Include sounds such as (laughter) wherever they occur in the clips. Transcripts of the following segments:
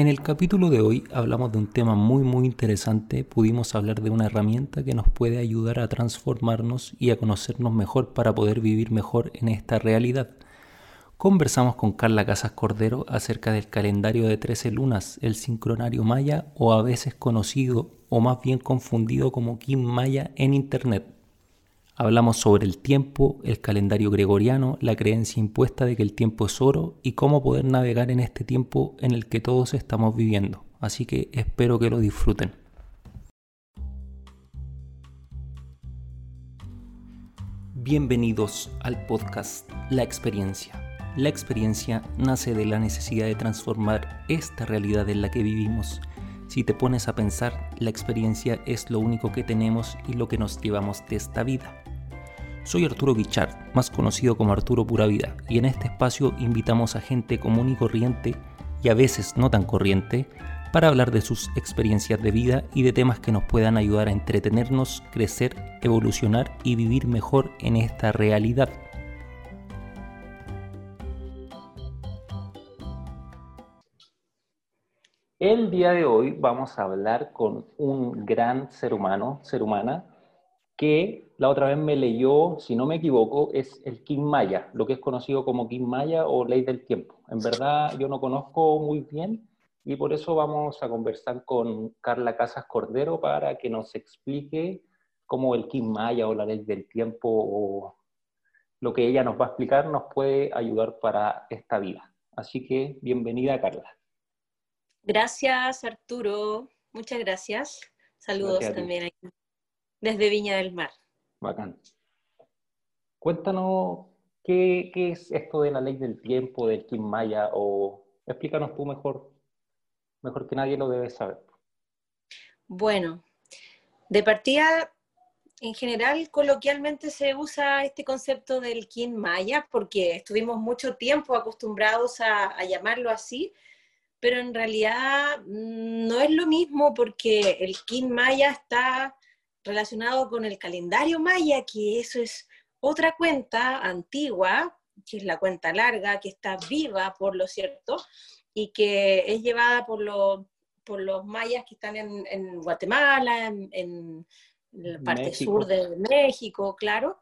En el capítulo de hoy hablamos de un tema muy muy interesante, pudimos hablar de una herramienta que nos puede ayudar a transformarnos y a conocernos mejor para poder vivir mejor en esta realidad. Conversamos con Carla Casas Cordero acerca del calendario de 13 lunas, el sincronario maya o a veces conocido o más bien confundido como Kim Maya en Internet. Hablamos sobre el tiempo, el calendario gregoriano, la creencia impuesta de que el tiempo es oro y cómo poder navegar en este tiempo en el que todos estamos viviendo. Así que espero que lo disfruten. Bienvenidos al podcast La experiencia. La experiencia nace de la necesidad de transformar esta realidad en la que vivimos. Si te pones a pensar, la experiencia es lo único que tenemos y lo que nos llevamos de esta vida. Soy Arturo Guichard, más conocido como Arturo Pura Vida, y en este espacio invitamos a gente común y corriente, y a veces no tan corriente, para hablar de sus experiencias de vida y de temas que nos puedan ayudar a entretenernos, crecer, evolucionar y vivir mejor en esta realidad. El día de hoy vamos a hablar con un gran ser humano, ser humana, que la otra vez me leyó, si no me equivoco, es el Kim Maya, lo que es conocido como Kim Maya o Ley del Tiempo. En verdad yo no conozco muy bien y por eso vamos a conversar con Carla Casas Cordero para que nos explique cómo el Kim Maya o la Ley del Tiempo o lo que ella nos va a explicar nos puede ayudar para esta vida. Así que bienvenida Carla. Gracias Arturo, muchas gracias. Saludos también aquí desde Viña del Mar. Bacán. Cuéntanos qué, es esto de la ley del tiempo, del Kim Maya, o explícanos tú mejor, mejor que nadie lo debe saber. Bueno, de partida, en general, coloquialmente se usa este concepto del Kim Maya porque estuvimos mucho tiempo acostumbrados a, a llamarlo así, pero en realidad mm, no es lo mismo porque el Kim Maya está relacionado con el calendario maya, que eso es otra cuenta antigua, que es la cuenta larga, que está viva, por lo cierto, y que es llevada por, por los mayas que están en, Guatemala, en, la parte sur de México, claro,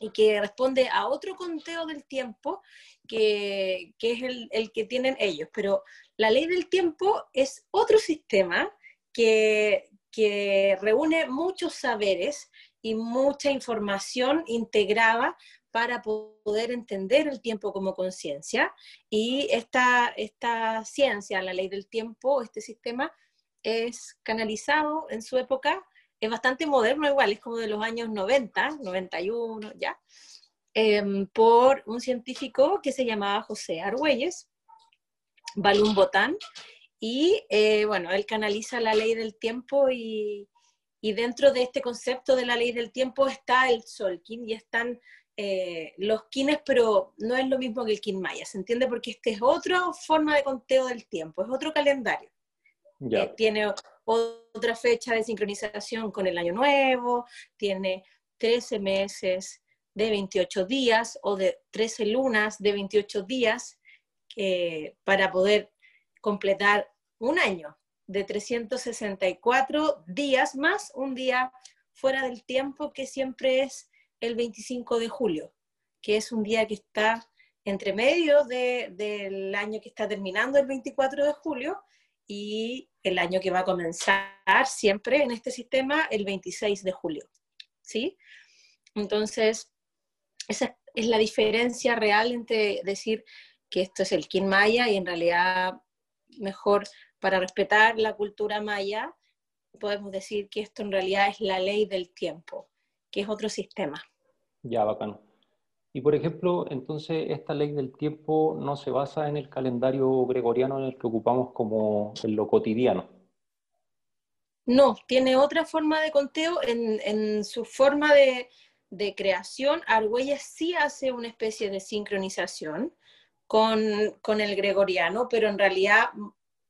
y que responde a otro conteo del tiempo que, que es el, el, que tienen ellos. Pero la ley del tiempo es otro sistema que, que reúne muchos saberes y mucha información integrada para poder entender el tiempo como conciencia. Y esta, esta ciencia, la ley del tiempo, este sistema, es canalizado en su época, es bastante moderno igual, es como de los años 90, 91 ya, em, por un científico que se llamaba José Argüelles, Balún Botán, y eh, bueno, él canaliza la ley del tiempo y, dentro de este concepto de la ley del tiempo está el Solkin y están eh, los kines, pero no es lo mismo que el kin maya, ¿se entiende? Porque este es otra forma de conteo del tiempo, es otro calendario. Eh, tiene otra fecha de sincronización con el año nuevo, tiene 13 meses de 28 días o de 13 lunas de 28 días para poder completar un año de 364 días más un día fuera del tiempo que siempre es el 25 de julio, que es un día que está entre medio del año que está terminando el 24 de julio y el año que va a comenzar siempre en este sistema el 26 de julio. ¿Sí? Entonces, esa es la diferencia real entre decir que esto es el Kin Maya y en realidad mejor para respetar la cultura maya, podemos decir que esto en realidad es la ley del tiempo, que es otro sistema. Ya, bacano. Y por ejemplo, entonces esta ley del tiempo no se basa en el calendario gregoriano en el que ocupamos como en lo cotidiano. No, tiene otra forma de conteo. En, su forma de, de, creación, Argüelles sí hace una especie de sincronización con, con el gregoriano, pero en realidad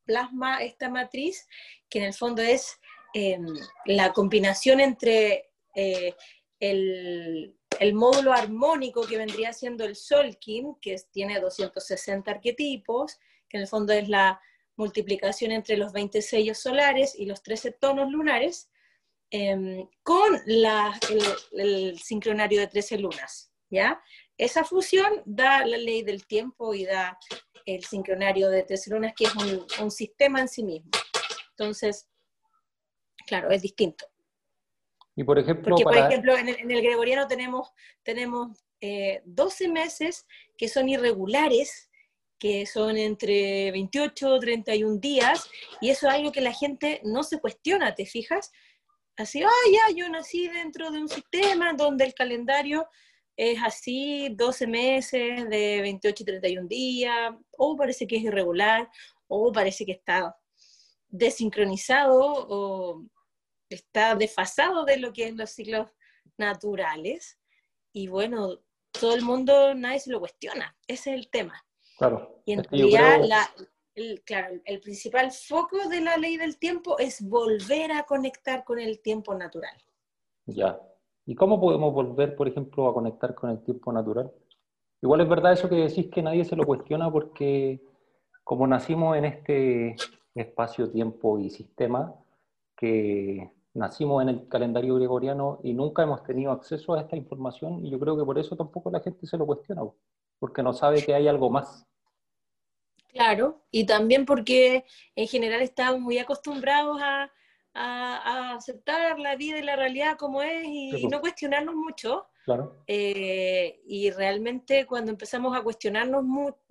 plasma esta matriz, que en el fondo es em, la combinación entre eh, el, módulo armónico que vendría siendo el Solkin, que tiene 260 arquetipos, que en el fondo es la multiplicación entre los 20 sellos solares y los 13 tonos lunares, em, con el, sincronario de 13 lunas, ¿ya? Esa fusión da la ley del tiempo y da el sincronario de 13 lunas, que es un, sistema en sí mismo. Entonces, claro, es distinto. Y por ejemplo, Porque, por ejemplo, en el, gregoriano tenemos, tenemos 12 eh, meses que son irregulares, que son entre 28 o 31 días, y eso es algo que la gente no se cuestiona, ¿te fijas? Así, ah, ya, yo nací dentro de un sistema donde el calendario es así, 12 meses de 28 y 31 días, o parece que es irregular, o parece que está desincronizado, o está desfasado de lo que es los ciclos naturales. Y bueno, todo el mundo, nadie se lo cuestiona, ese es el tema. Claro. Y en realidad, el, claro, el principal foco de la ley del tiempo es volver a conectar con el tiempo natural. Ya. ¿Y cómo podemos volver, por ejemplo, a conectar con el tiempo natural? Igual es verdad eso que decís que nadie se lo cuestiona porque como nacimos en este espacio, tiempo y sistema, que nacimos en el calendario gregoriano y nunca hemos tenido acceso a esta información y yo creo que por eso tampoco la gente se lo cuestiona, porque no sabe que hay algo más. Claro, y también porque en general estamos muy acostumbrados a, aceptar la vida y la realidad como es y, pues. no cuestionarnos mucho. Claro. Eh, y realmente cuando empezamos a cuestionarnos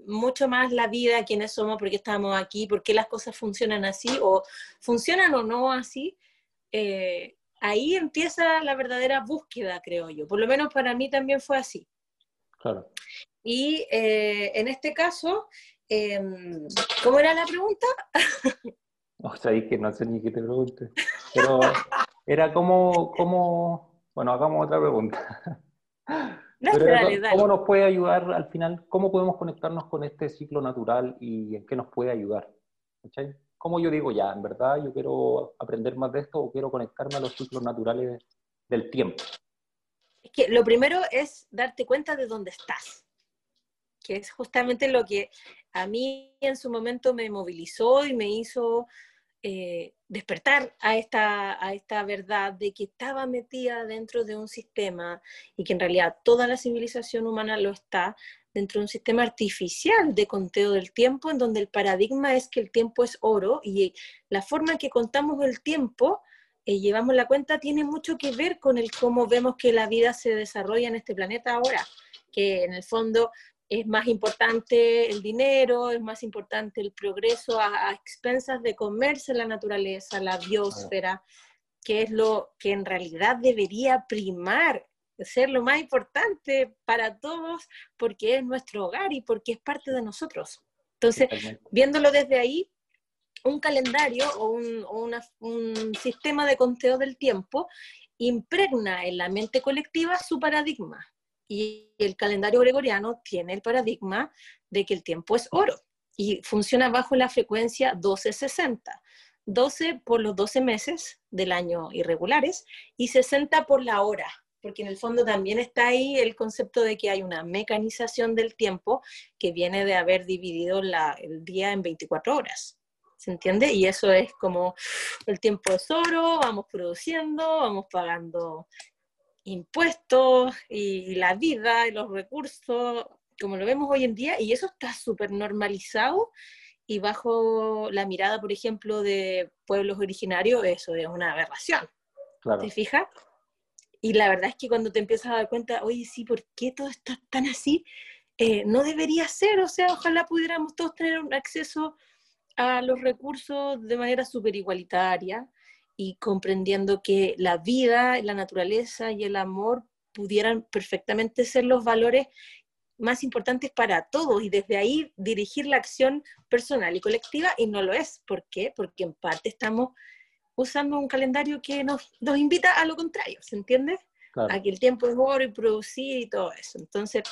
mucho más la vida, quiénes somos, por qué estamos aquí, por qué las cosas funcionan así o funcionan o no así, eh, ahí empieza la verdadera búsqueda, creo yo. Por lo menos para mí también fue así. Claro. Y eh, en este caso, em, ¿cómo era la pregunta? (laughs) o sea, que no sé ni qué te pregunte. Pero era como, como, bueno, hagamos otra pregunta. ¿Cómo nos puede ayudar al final? ¿Cómo podemos conectarnos con este ciclo natural y en qué nos puede ayudar? ¿Cachai? ¿Cómo yo digo ya, en verdad yo quiero aprender más de esto o quiero conectarme a los ciclos naturales del tiempo? Es que lo primero es darte cuenta de dónde estás, que es justamente lo que a mí en su momento me movilizó y me hizo eh, despertar a esta, a esta verdad de que estaba metida dentro de un sistema y que en realidad toda la civilización humana lo está, dentro de un sistema artificial de conteo del tiempo, en donde el paradigma es que el tiempo es oro y la forma en que contamos el tiempo, y eh, llevamos la cuenta, tiene mucho que ver con el cómo vemos que la vida se desarrolla en este planeta ahora, que en el fondo es más importante el dinero, es más importante el progreso a, a expensas de comerse la naturaleza, la biosfera, que es lo que en realidad debería primar ser lo más importante para todos porque es nuestro hogar y porque es parte de nosotros. Entonces, viéndolo desde ahí, un calendario o, un, sistema de conteo del tiempo impregna en la mente colectiva su paradigma. Y el calendario gregoriano tiene el paradigma de que el tiempo es oro y funciona bajo la frecuencia 1260. 12 por los 12 meses del año irregulares y 60 por la hora porque en el fondo también está ahí el concepto de que hay una mecanización del tiempo que viene de haber dividido el día en 24 horas. ¿Se entiende? Y eso es como el tiempo es oro, vamos produciendo, vamos pagando impuestos y la vida y los recursos, como lo vemos hoy en día, y eso está súper normalizado y bajo la mirada, por ejemplo, de pueblos originarios, eso es una aberración. ¿Te fijas? Y la verdad es que cuando te empiezas a dar cuenta, oye, sí, ¿por qué todo está tan así? Eh, no debería ser, o sea, ojalá pudiéramos todos tener un acceso a los recursos de manera súper igualitaria y comprendiendo que la vida, la naturaleza y el amor pudieran perfectamente ser los valores más importantes para todos y desde ahí dirigir la acción personal y colectiva y no lo es. ¿Por qué? Porque en parte estamos usando un calendario que nos, nos invita a lo contrario, ¿se entiende? A que el tiempo es oro y producir y todo eso. Entonces,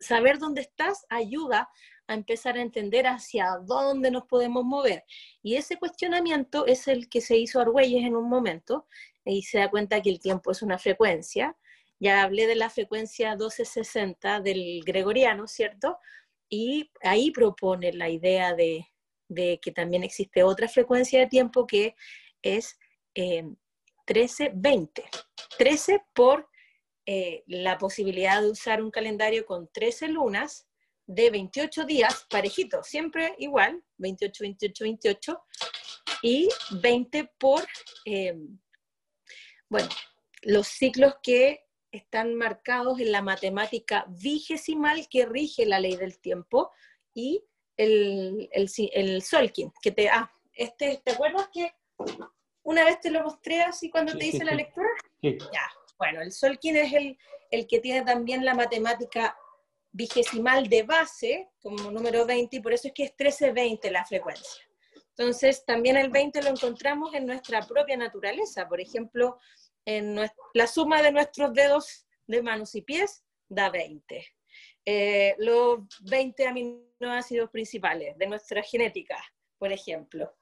saber dónde estás ayuda a empezar a entender hacia dónde nos podemos mover. Y ese cuestionamiento es el que se hizo Argüelles en un momento y se da cuenta que el tiempo es una frecuencia. Ya hablé de la frecuencia 1260 del gregoriano, ¿cierto? Y ahí propone la idea de de que también existe otra frecuencia de tiempo que es 13-20. Eh, 13 por eh, la posibilidad de usar un calendario con 13 lunas de 28 días, parejito, siempre igual, 28, 28, 28, y 20 por, eh, bueno, los ciclos que están marcados en la matemática vigesimal que rige la ley del tiempo y el, el, el Solkin, que te, ah, este, ¿te acuerdas que una vez te lo mostré así cuando te hice la lectura? Ya, bueno, el Solkin es el, el que tiene también la matemática vigesimal de base como número 20 y por eso es que es 13-20 la frecuencia. Entonces, también el 20 lo encontramos en nuestra propia naturaleza. Por ejemplo, en la suma de nuestros dedos de manos y pies da 20. Eh, los 20 aminoácidos principales de nuestra genética, por ejemplo.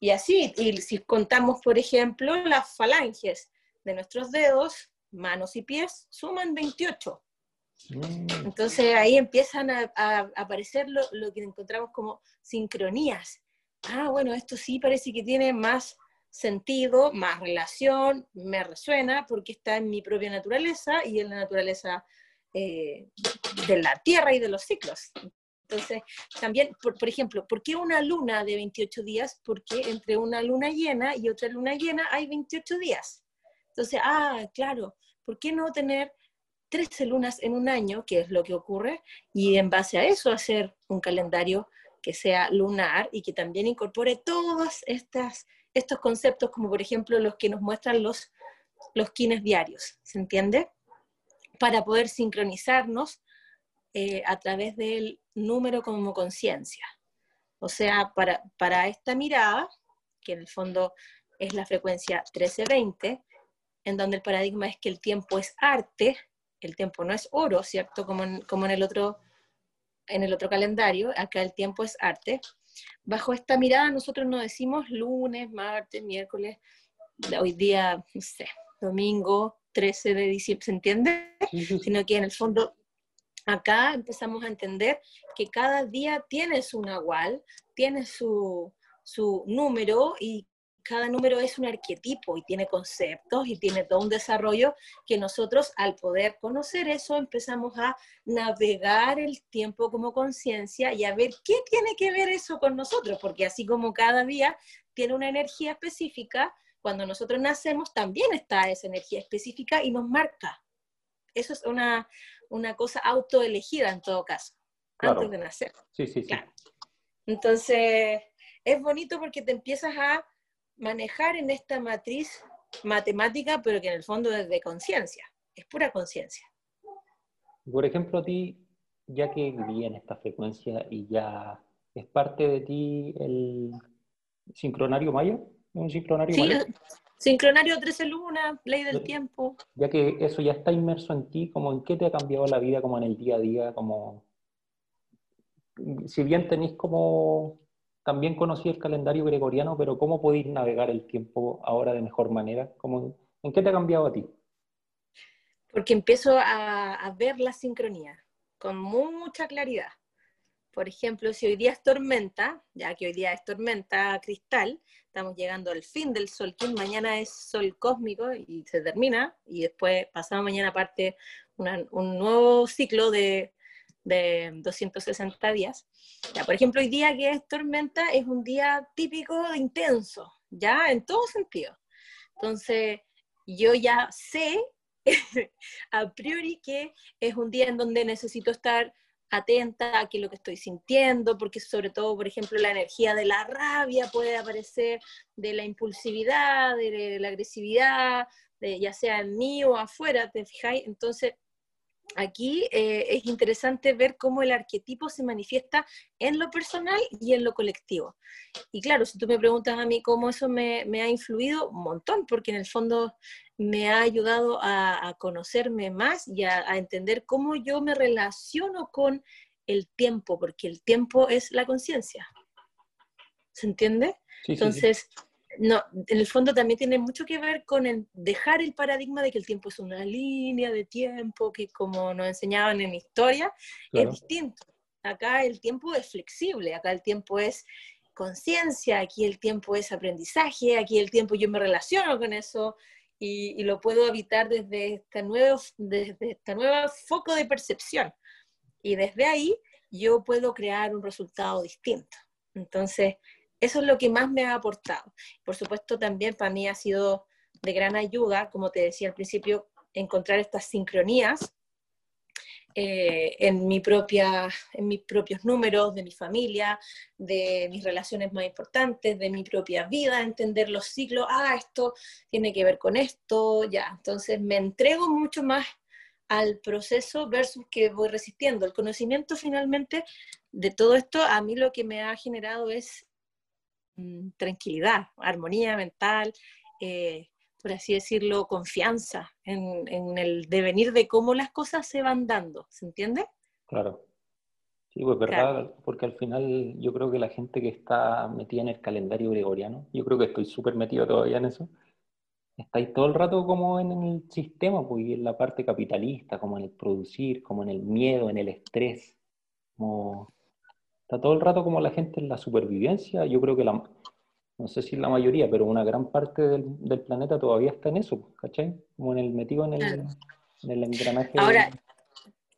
Y así, y si contamos, por ejemplo, las falanges de nuestros dedos, manos y pies, suman 28. Entonces ahí empiezan a, aparecer lo, lo, que encontramos como sincronías. Ah, bueno, esto sí parece que tiene más sentido, más relación, me resuena porque está en mi propia naturaleza y en la naturaleza eh, de la Tierra y de los ciclos. Entonces, también, por, por, ejemplo, ¿por qué una luna de 28 días? Porque entre una luna llena y otra luna llena hay 28 días. Entonces, ah, claro, ¿por qué no tener 13 lunas en un año, que es lo que ocurre, y en base a eso hacer un calendario que sea lunar y que también incorpore todas estas estos conceptos, como por ejemplo los que nos muestran los, los kines diarios, ¿se entiende? Para poder sincronizarnos eh, a través del número como conciencia. O sea, para, para esta mirada, que en el fondo es la frecuencia 1320, en donde el paradigma es que el tiempo es arte, el tiempo no es oro, ¿cierto? Como como en, el, otro, en el otro calendario, acá el tiempo es arte. Bajo esta mirada nosotros no decimos lunes, martes, miércoles, hoy día, no sé, domingo 13 de diciembre, ¿se entiende? Sino que en el fondo acá empezamos a entender que cada día tiene su nahual, tiene su, su número y cada número es un arquetipo y tiene conceptos y tiene todo un desarrollo que nosotros al poder conocer eso empezamos a navegar el tiempo como conciencia y a ver qué tiene que ver eso con nosotros, porque así como cada día tiene una energía específica, cuando nosotros nacemos también está esa energía específica y nos marca. Eso es una, una cosa autoelegida en todo caso, antes de nacer. Sí, sí, sí. Entonces, es bonito porque te empiezas a manejar en esta matriz matemática, pero que en el fondo es de conciencia, es pura conciencia. Por ejemplo, a ti, ya que viví en esta frecuencia y ya es parte de ti el sincronario maya, un sincronario sí, Sincronario 13 luna, ley del tiempo. Ya que eso ya está inmerso en ti, como en qué te ha cambiado la vida, como en el día a día, como si bien tenéis como también conocí el calendario gregoriano, pero ¿cómo podéis navegar el tiempo ahora de mejor manera? ¿Cómo, ¿En qué te ha cambiado a ti? Porque empiezo a, ver la sincronía con mucha claridad. Por ejemplo, si hoy día es tormenta, ya que hoy día es tormenta cristal, estamos llegando al fin del sol, mañana es sol cósmico y se termina, y después, pasado mañana, parte un nuevo ciclo de de 260 días. Ya, por ejemplo, hoy día que es tormenta es un día típico intenso, ya en todo sentido. Entonces, yo ya sé (laughs) a priori que es un día en donde necesito estar atenta a qué lo que estoy sintiendo, porque sobre todo, por ejemplo, la energía de la rabia puede aparecer, de la impulsividad, de la agresividad, de, ya sea en mí o afuera, ¿te fijáis? Entonces, aquí eh, es interesante ver cómo el arquetipo se manifiesta en lo personal y en lo colectivo. Y claro, si tú me preguntas a mí cómo eso me, ha influido, un montón, porque en el fondo me ha ayudado a, conocerme más y a, entender cómo yo me relaciono con el tiempo, porque el tiempo es la conciencia. ¿Se entiende? Entonces, no, en el fondo también tiene mucho que ver con el dejar el paradigma de que el tiempo es una línea de tiempo, que como nos enseñaban en historia, es distinto. Acá el tiempo es flexible, acá el tiempo es conciencia, aquí el tiempo es aprendizaje, aquí el tiempo yo me relaciono con eso y, lo puedo habitar desde este nuevo, desde esta nueva foco de percepción. Y desde ahí yo puedo crear un resultado distinto. Entonces, eso es lo que más me ha aportado. Por supuesto, también para mí ha sido de gran ayuda, como te decía al principio, encontrar estas sincronías eh, en, mi propia, en mis propios números, de mi familia, de mis relaciones más importantes, de mi propia vida, entender los ciclos, ah, esto tiene que ver con esto, ya. Entonces me entrego mucho más al proceso versus que voy resistiendo. El conocimiento finalmente de todo esto a mí lo que me ha generado es tranquilidad, armonía mental, eh, por así decirlo, confianza en, el devenir de cómo las cosas se van dando, ¿se entiende? Claro. Sí, pues verdad, porque al final yo creo que la gente que está metida en el calendario gregoriano, yo creo que estoy súper metido todavía en eso, estáis todo el rato como en el sistema, pues, en la parte capitalista, como en el producir, como en el miedo, en el estrés, como está todo el rato como la gente en la supervivencia, yo creo que la, no sé si la mayoría, pero una gran parte del, planeta todavía está en eso, ¿cachai? Como en el metido en el, engranaje. Ahora,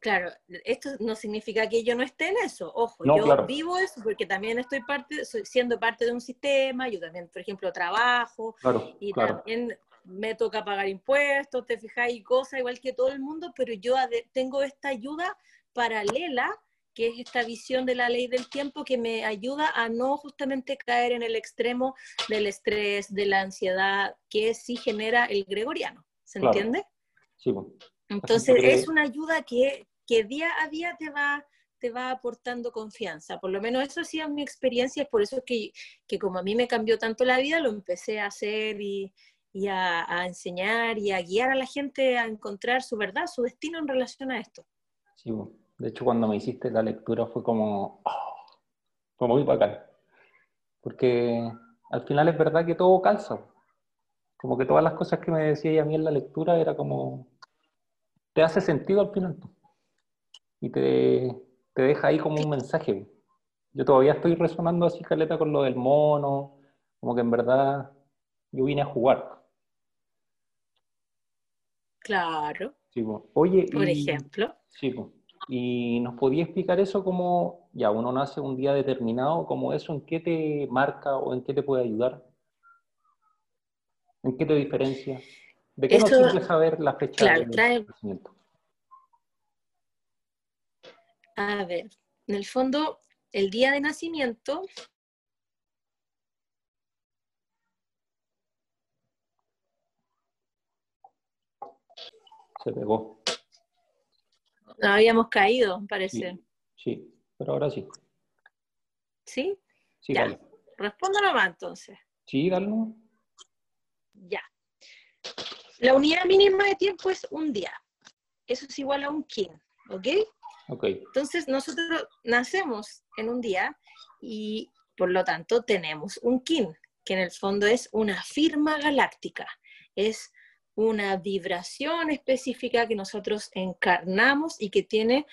claro, esto no significa que yo no esté en eso, ojo, yo vivo eso porque también estoy parte, soy siendo parte de un sistema, yo también, por ejemplo, trabajo y también me toca pagar impuestos, te fijáis, cosas igual que todo el mundo, pero yo tengo esta ayuda paralela que es esta visión de la ley del tiempo que me ayuda a no justamente caer en el extremo del estrés, de la ansiedad, que sí genera el gregoriano. ¿Se entiende? Sí. Entonces es una ayuda que, que, día a día te va, te va aportando confianza. Por lo menos eso ha sido mi experiencia, es por eso que, que como a mí me cambió tanto la vida, lo empecé a hacer y, y a, a, enseñar y a guiar a la gente a encontrar su verdad, su destino en relación a esto. Sí, bueno. De hecho, cuando me hiciste la lectura fue como, oh, fue muy bacán. Porque al final es verdad que todo calza. Como que todas las cosas que me decía a mí en la lectura era como, te hace sentido al final. Y te, te deja ahí como un mensaje. Yo todavía estoy resonando así, Caleta, con lo del mono, como que en verdad yo vine a jugar. Claro. Oye, por ejemplo. Sí, ¿Y nos podía explicar eso como, ya, uno nace un día determinado, como eso, en qué te marca o en qué te puede ayudar? ¿En qué te diferencia? ¿De qué nos sirve saber la fecha claro, del nacimiento? A ver, en el fondo, el día de nacimiento se pegó. No habíamos caído, parece. Sí, pero ahora sí. ¿Sí? Sí, ya. Responda nomás entonces. Sí, dale. Ya. La unidad mínima de tiempo es un día. Eso es igual a un kin, ¿ok? Ok. Entonces nosotros nacemos en un día y por lo tanto tenemos un kin, que en el fondo es una firma galáctica. Es una vibración específica que nosotros encarnamos y que tiene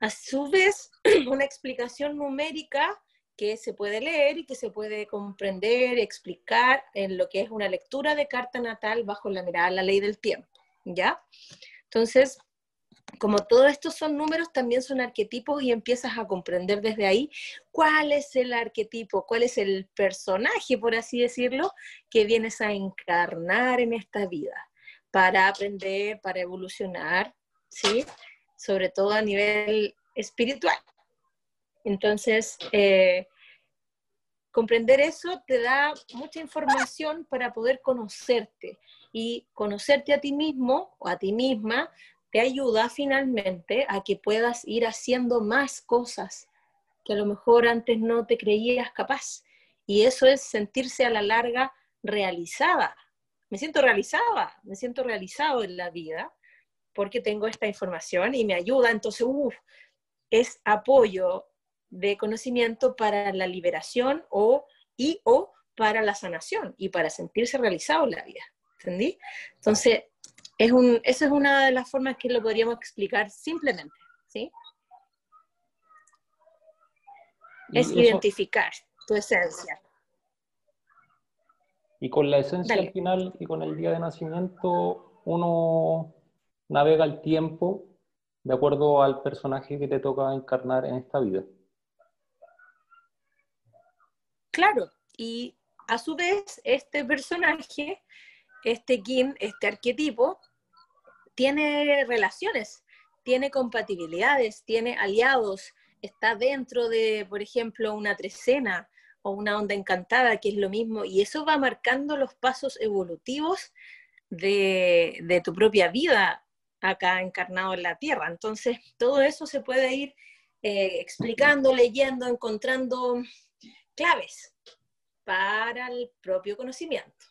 a su vez (clears throat) una explicación numérica que se puede leer y que se puede comprender explicar en lo que es una lectura de carta natal bajo la mirada de la ley del tiempo, ¿ya? Entonces, como todo esto son números, también son arquetipos y empiezas a comprender desde ahí cuál es el arquetipo, cuál es el personaje, por así decirlo, que vienes a encarnar en esta vida para aprender, para evolucionar, ¿sí? Sobre todo a nivel espiritual. Entonces, eh, comprender eso te da mucha información para poder conocerte y conocerte a ti mismo o a ti misma te ayuda finalmente a que puedas ir haciendo más cosas que a lo mejor antes no te creías capaz. Y eso es sentirse a la larga realizada, me siento realizada, me siento realizado en la vida porque tengo esta información y me ayuda. Entonces, es apoyo de conocimiento para la liberación o, y o para la sanación y para sentirse realizado en la vida. ¿Entendí? Entonces, es un, esa es una de las formas que lo podríamos explicar simplemente. ¿sí? Es identificar. tu esencia. Y con la esencia al final y con el día de nacimiento, uno navega el tiempo de acuerdo al personaje que te toca encarnar en esta vida. Claro, y a su vez, este personaje, este Kim, este arquetipo, tiene relaciones, tiene compatibilidades, tiene aliados, está dentro de, por ejemplo, una trecena o una onda encantada, que es lo mismo, y eso va marcando los pasos evolutivos de, tu propia vida acá encarnado en la Tierra. Entonces, todo eso se puede ir eh, explicando, leyendo, encontrando claves para el propio conocimiento.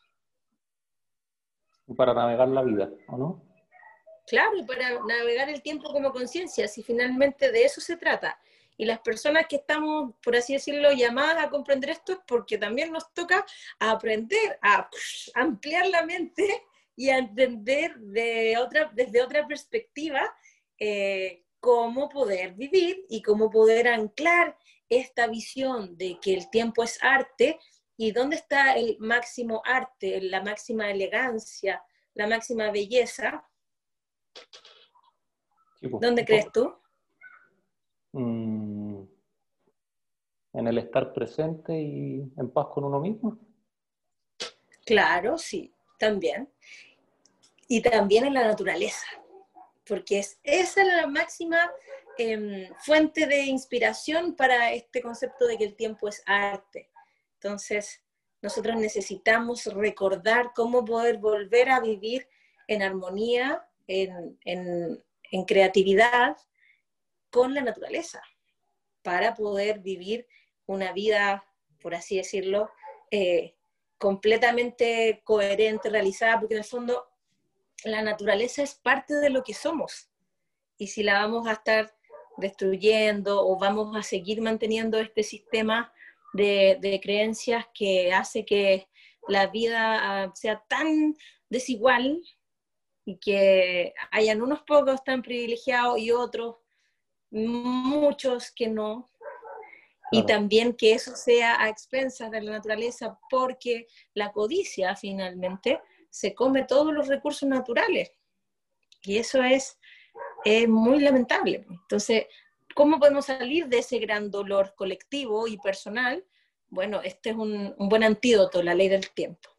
Para navegar la vida, ¿o no? Claro, para navegar el tiempo como conciencia, si finalmente de eso se trata. Y las personas que estamos, por así decirlo, llamadas a comprender esto es porque también nos toca aprender a ampliar la mente y a entender de otra, desde otra perspectiva eh, cómo poder vivir y cómo poder anclar esta visión de que el tiempo es arte ¿Y dónde está el máximo arte, la máxima elegancia, la máxima belleza? Pues, ¿Dónde crees tú? Mm, en el estar presente y en paz con uno mismo. Claro, sí, también. Y también en la naturaleza, porque es, esa es la máxima em, fuente de inspiración para este concepto de que el tiempo es arte. Entonces, nosotros necesitamos recordar cómo poder volver a vivir en armonía, en, creatividad con la naturaleza, para poder vivir una vida, por así decirlo, eh, completamente coherente, realizada, porque en el fondo la naturaleza es parte de lo que somos. Y si la vamos a estar destruyendo o vamos a seguir manteniendo este sistema de, creencias que hace que la vida ah, sea tan desigual y que hayan unos pocos tan privilegiados y otros muchos que no. Y también que eso sea a expensas de la naturaleza porque la codicia finalmente se come todos los recursos naturales. Y eso es, es muy lamentable. Entonces, ¿Cómo podemos salir de ese gran dolor colectivo y personal? Bueno, este es un, buen antídoto, la ley del tiempo.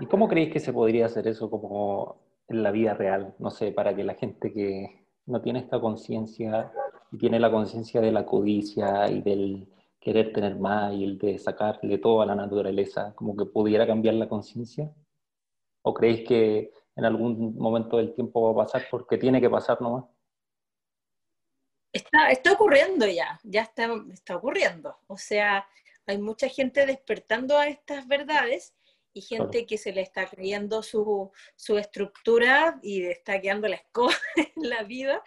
¿Y cómo creéis que se podría hacer eso como en la vida real? No sé, para que la gente que no tiene esta conciencia y tiene la conciencia de la codicia y del querer tener más y el de sacarle todo a la naturaleza, como que pudiera cambiar la conciencia? ¿O creéis que en algún momento del tiempo va a pasar porque tiene que pasar nomás? Está, está ocurriendo ya, ya está, está ocurriendo. O sea, hay mucha gente despertando a estas verdades y gente que se le está creyendo su, su estructura y está quedando la escoba (laughs) en la vida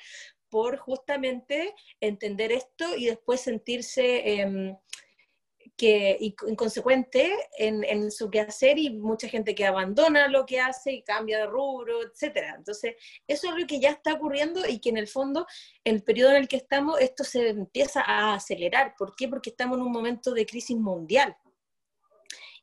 por justamente entender esto y después sentirse em, que, inconsecuente en, en, su quehacer y mucha gente que abandona lo que hace y cambia de rubro, etc. Entonces, eso es lo que ya está ocurriendo y que en el fondo, en el periodo en el que estamos, esto se empieza a acelerar. ¿Por qué? Porque estamos en un momento de crisis mundial.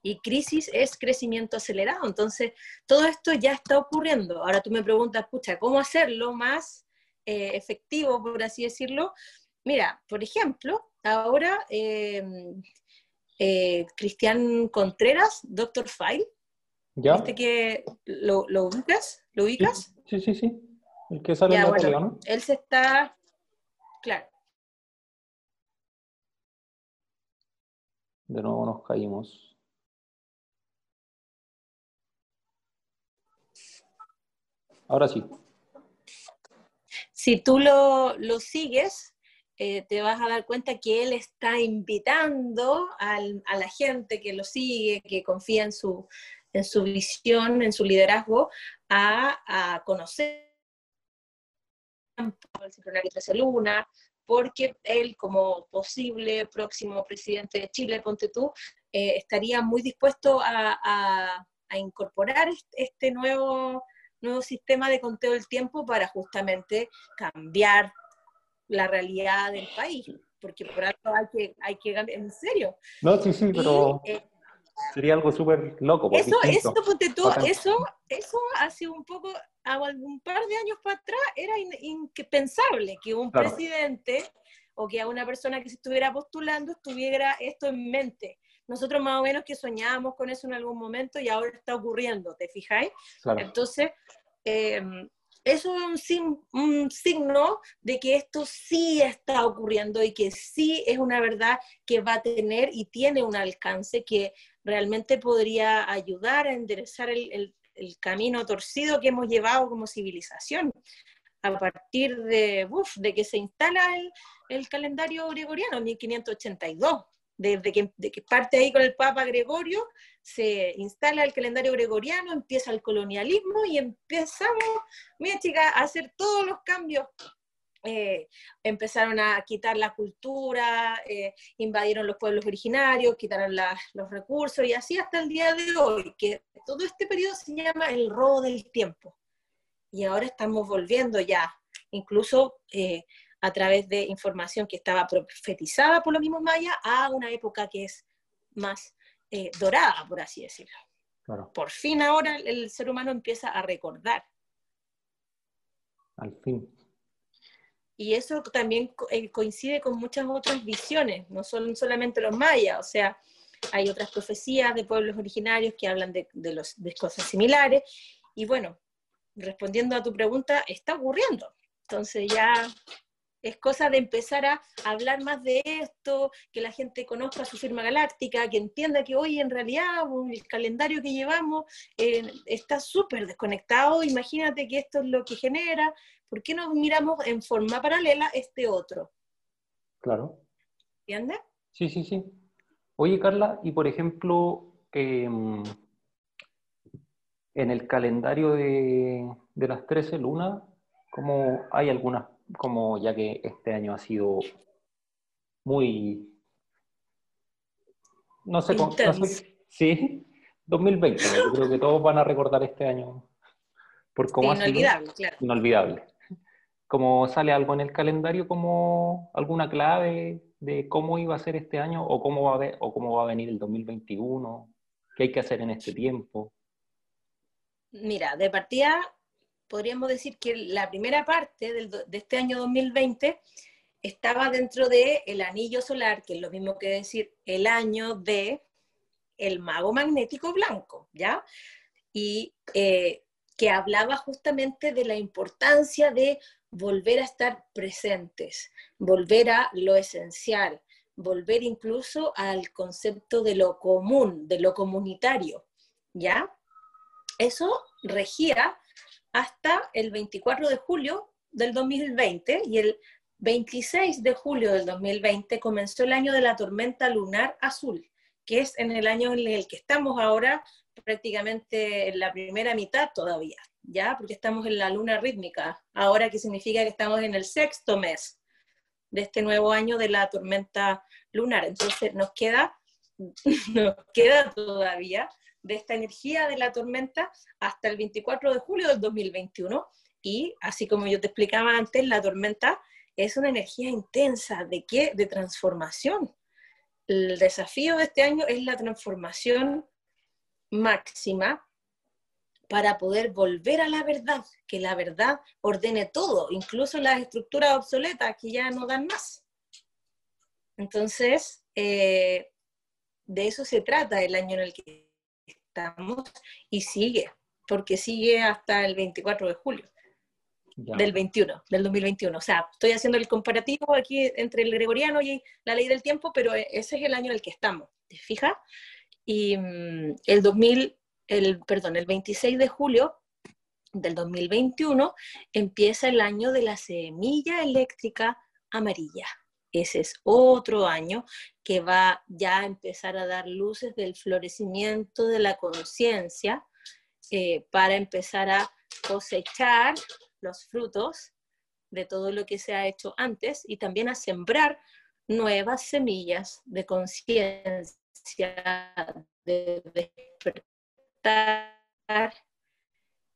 Y crisis es crecimiento acelerado. Entonces, todo esto ya está ocurriendo. Ahora tú me preguntas, pucha, ¿cómo hacerlo más eh, efectivo, por así decirlo? Mira, por ejemplo, ahora eh, eh, Cristian Contreras, Doctor File. ¿Ya? ¿Este que lo, ubicas? ¿Lo ubicas? Sí, sí, sí. El que sale en la ¿no? Él se está. Claro. De nuevo nos caímos. Ahora sí. Si tú lo, lo sigues, eh, te vas a dar cuenta que él está invitando a la gente que lo sigue, que confía en su, en su visión, en su liderazgo, a, a conocer el Centenario 13 Luna, porque él como posible próximo presidente de Chile, ponte tú, eh, estaría muy dispuesto a, a, incorporar este nuevo, nuevo sistema de conteo del tiempo para justamente cambiar la realidad del país. porque por algo hay que, hay que en serio. No, sí, sí, pero eh, sería algo súper loco. Eso, eso, eso, eso hace un poco, un par de años para atrás, era impensable que un presidente o que a una persona que se estuviera postulando tuviera esto en mente. Nosotros más o menos que soñábamos con eso en algún momento y ahora está ocurriendo, ¿te fijáis? Entonces, eh, eso es un, signo de que esto sí está ocurriendo y que sí es una verdad que va a tener y tiene un alcance que realmente podría ayudar a enderezar el, camino torcido que hemos llevado como civilización. A partir de, de que se instala el, el calendario gregoriano, 1582 desde que, parte ahí con el Papa Gregorio, se instala el calendario gregoriano, empieza el colonialismo y empezamos, mira chicas, a hacer todos los cambios. Eh, empezaron a quitar la cultura, eh, invadieron los pueblos originarios, quitaron los recursos y así hasta el día de hoy, que todo este periodo se llama el robo del tiempo. Y ahora estamos volviendo ya, incluso eh, a través de información que estaba profetizada por los mismos mayas a una época que es más eh, dorada, por así decirlo. Por fin ahora el ser humano empieza a recordar. Al fin. Y eso también eh, coincide con muchas otras visiones, no son solamente los mayas, o sea, hay otras profecías de pueblos originarios que hablan de, los, de cosas similares. Y bueno, respondiendo a tu pregunta, está ocurriendo. Entonces ya es cosa de empezar a hablar más de esto, que la gente conozca su firma galáctica, que entienda que hoy en realidad el calendario que llevamos eh, está súper desconectado, imagínate que esto es lo que genera, ¿por qué no miramos en forma paralela este otro? Claro. ¿Entiendes? Sí, sí, sí. Oye, Carla, y por ejemplo, em, en el calendario de, de las 13 lunas, ¿cómo hay algunas como ya que este año ha sido muy, no sé, cómo, sí, 2020, yo creo que todos van a recordar este año por cómo inolvidable, claro. Inolvidable. Como sale algo en el calendario, como alguna clave de cómo iba a ser este año o cómo va a, o cómo va a venir el 2021, qué hay que hacer en este tiempo. Mira, de partida podríamos decir que la primera parte de este año 2020 estaba dentro el anillo solar, que es lo mismo que decir el año de mago magnético blanco, ¿ya? Y eh, que hablaba justamente de la importancia de volver a estar presentes, volver a lo esencial, volver incluso al concepto de lo común, de lo comunitario, ¿ya? Eso regía hasta el 24 de julio del 2020 y el 26 de julio del 2020 comenzó el año de la tormenta lunar azul, que es en el año en el que estamos ahora prácticamente en la primera mitad todavía, ¿ya? Porque estamos en la luna rítmica, ahora que significa que estamos en el sexto mes de este nuevo año de la tormenta lunar. Entonces nos queda, (laughs) nos queda todavía de esta energía de la tormenta hasta el 24 de julio del 2021. Y así como yo te explicaba antes, la tormenta es una energía intensa. ¿De qué? De transformación. El desafío de este año es la transformación máxima para poder volver a la verdad, que la verdad ordene todo, incluso las estructuras obsoletas que ya no dan más. Entonces, eh, de eso se trata el año en el que y sigue, porque sigue hasta el 24 de julio. del 21, del 2021. O sea, estoy haciendo el comparativo aquí entre el gregoriano y la ley del tiempo, pero e, ese es el año en el que estamos, ¿te fijas? Y mm, el 2000, el, perdón, el 26 de julio del 2021 empieza el año de la semilla eléctrica amarilla. Ese es otro año que va ya a empezar a dar luces del florecimiento de la conciencia eh, para empezar a cosechar los frutos de todo lo que se ha hecho antes y también a sembrar nuevas semillas de conciencia, de despertar,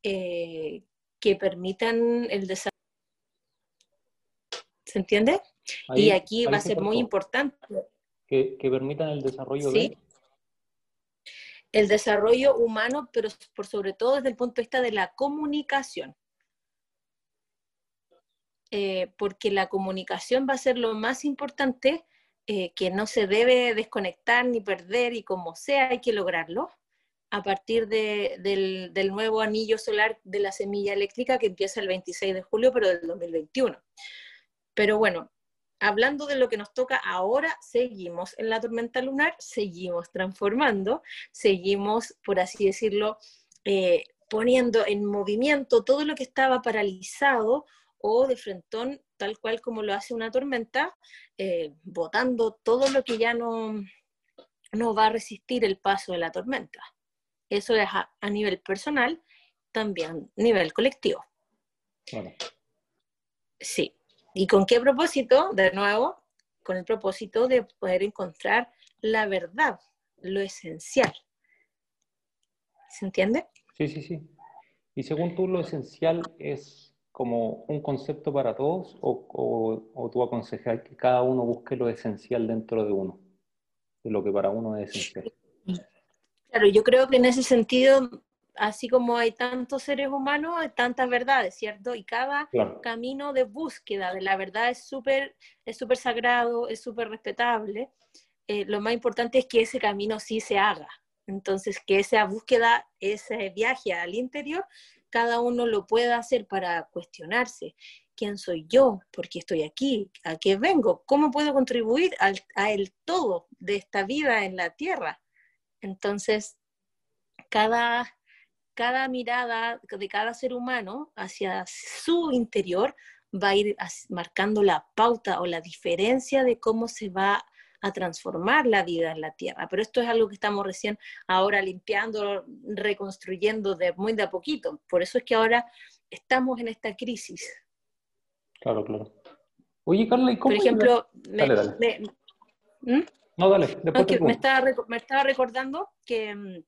eh, que permitan el desarrollo. ¿Se entiende? Y aquí va a ser muy importante. Que, permitan el desarrollo ¿Sí? El desarrollo humano, pero por sobre todo desde el punto de vista de la comunicación. Eh, porque la comunicación va a ser lo más importante, eh, que no se debe desconectar ni perder y como sea hay que lograrlo a partir del, del, nuevo anillo solar de la semilla eléctrica que empieza el 26 de julio, pero del 2021. Pero bueno, hablando de lo que nos toca ahora, seguimos en la tormenta lunar, seguimos transformando, seguimos, por así decirlo, eh, poniendo en movimiento todo lo que estaba paralizado o de frentón, tal cual como lo hace una tormenta, eh, botando todo lo que ya no, no va a resistir el paso de la tormenta. Eso es a, nivel personal, también a nivel colectivo. Sí. ¿Y con qué propósito? De nuevo, con el propósito de poder encontrar la verdad, lo esencial. ¿Se entiende? Sí, sí, sí. Y según tú, lo esencial es como un concepto para todos o, o, tú aconsejas que cada uno busque lo esencial dentro de uno, de lo que para uno es esencial. Claro, yo creo que en ese sentido así como hay tantos seres humanos, hay tantas verdades, ¿cierto? Y cada camino de búsqueda de la verdad es súper es súper sagrado, es súper respetable. Eh, lo más importante es que ese camino sí se haga. Entonces, que esa búsqueda, ese viaje al interior, cada uno lo pueda hacer para cuestionarse. ¿Quién soy yo? ¿Por qué estoy aquí? ¿A qué vengo? ¿Cómo puedo contribuir al, a el todo de esta vida en la tierra? Entonces, cada cada mirada de cada ser humano hacia su interior va a ir marcando la pauta o la diferencia de cómo se va a transformar la vida en la tierra. Pero esto es algo que estamos recién ahora limpiando, reconstruyendo de muy de a poquito. Por eso es que ahora estamos en esta crisis. Claro, claro. Oye, Carla, ¿y cómo? Por ejemplo, ¿Mm? no, dale, me, estaba, me estaba recordando que mm,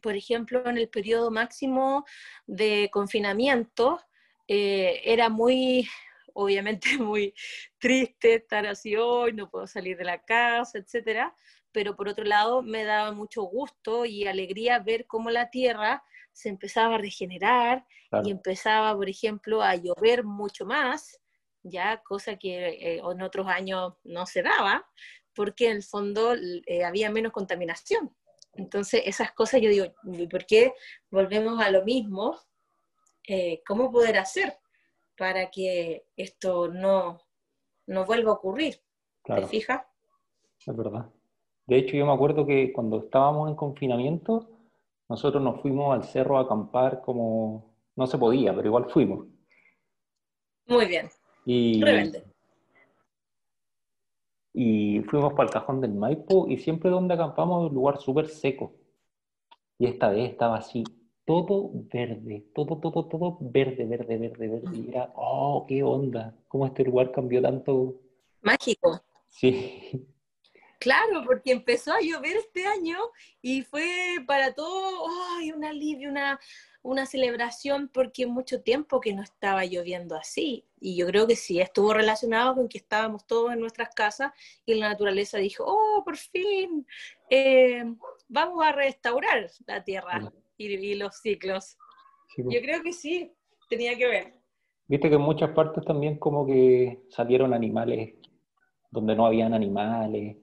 por ejemplo, en el periodo máximo de confinamiento, eh, era muy, obviamente (laughs) muy triste estar así hoy, no puedo salir de la casa, etcétera, pero por otro lado me daba mucho gusto y alegría ver cómo la tierra se empezaba a regenerar y empezaba, por ejemplo, a llover mucho más, ya cosa que eh, en otros años no se daba, porque en el fondo eh, había menos contaminación. Entonces, esas cosas yo digo, ¿por qué volvemos a lo mismo? Eh, ¿Cómo poder hacer para que esto no, no vuelva a ocurrir? ¿Te fijas? Es verdad. De hecho, yo me acuerdo que cuando estábamos en confinamiento, nosotros nos fuimos al cerro a acampar como no se podía, pero igual fuimos. Muy bien. Y, Rebelde y fuimos para el cajón del Maipo y siempre donde acampamos un lugar súper seco. Y esta vez estaba así, todo verde, todo, todo, todo verde, verde, verde, verde. Y era, oh, qué onda, cómo este lugar cambió tanto. Mágico. Sí. Claro, porque empezó a llover este año y fue para todo, ay, un alivio, una, una celebración porque mucho tiempo que no estaba lloviendo así. Y yo creo que sí, estuvo relacionado con que estábamos todos en nuestras casas y la naturaleza dijo, oh, por fin, eh, vamos a restaurar la tierra y, los ciclos. Pues. Yo creo que sí, tenía que ver. Viste que en muchas partes también como que salieron animales donde no habían animales.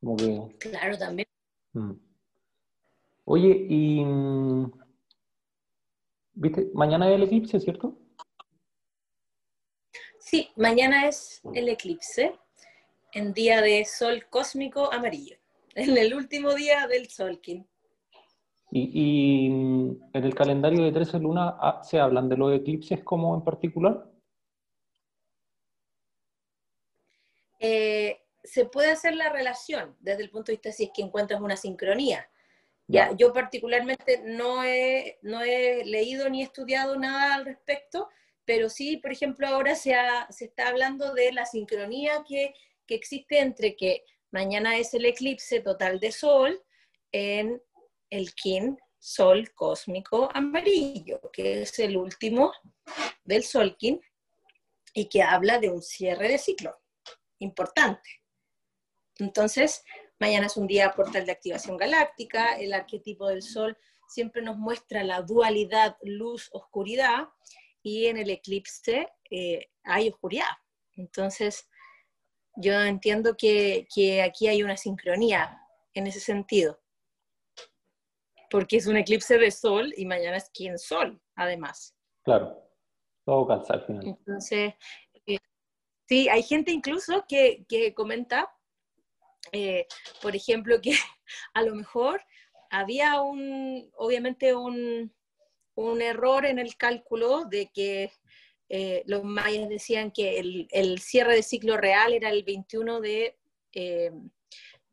Como que... Claro, también. Mm. Oye, y mm, ¿viste? Mañana es el eclipse, ¿cierto? Sí, mañana es el eclipse en día de sol cósmico amarillo, (laughs) en el último día del Solkin. ¿Y, y mm, en el calendario de 13 lunas ah, se hablan de los eclipses como en particular? Eh, se puede hacer la relación desde el punto de vista si es que encuentras una sincronía. Ya, yo particularmente no he, no he leído ni estudiado nada al respecto, pero sí, por ejemplo, ahora se, se está hablando de la sincronía que, que, existe entre que mañana es el eclipse total de sol en el Kin Sol cósmico amarillo, que es el último del Sol Kin, y que habla de un cierre de ciclo importante. Entonces, mañana es un día portal de activación galáctica, el arquetipo del Sol siempre nos muestra la dualidad luz-oscuridad y en el eclipse eh, hay oscuridad. Entonces, yo entiendo que, que aquí hay una sincronía en ese sentido, porque es un eclipse de Sol y mañana es quien Sol, además. Claro, todo calza al final. Entonces, eh, sí, hay gente incluso que, que comenta, eh, por ejemplo, que (laughs) a lo mejor había un, obviamente un, un error en el cálculo de que eh, los mayas decían que el, el, cierre de ciclo real era el 21 de eh,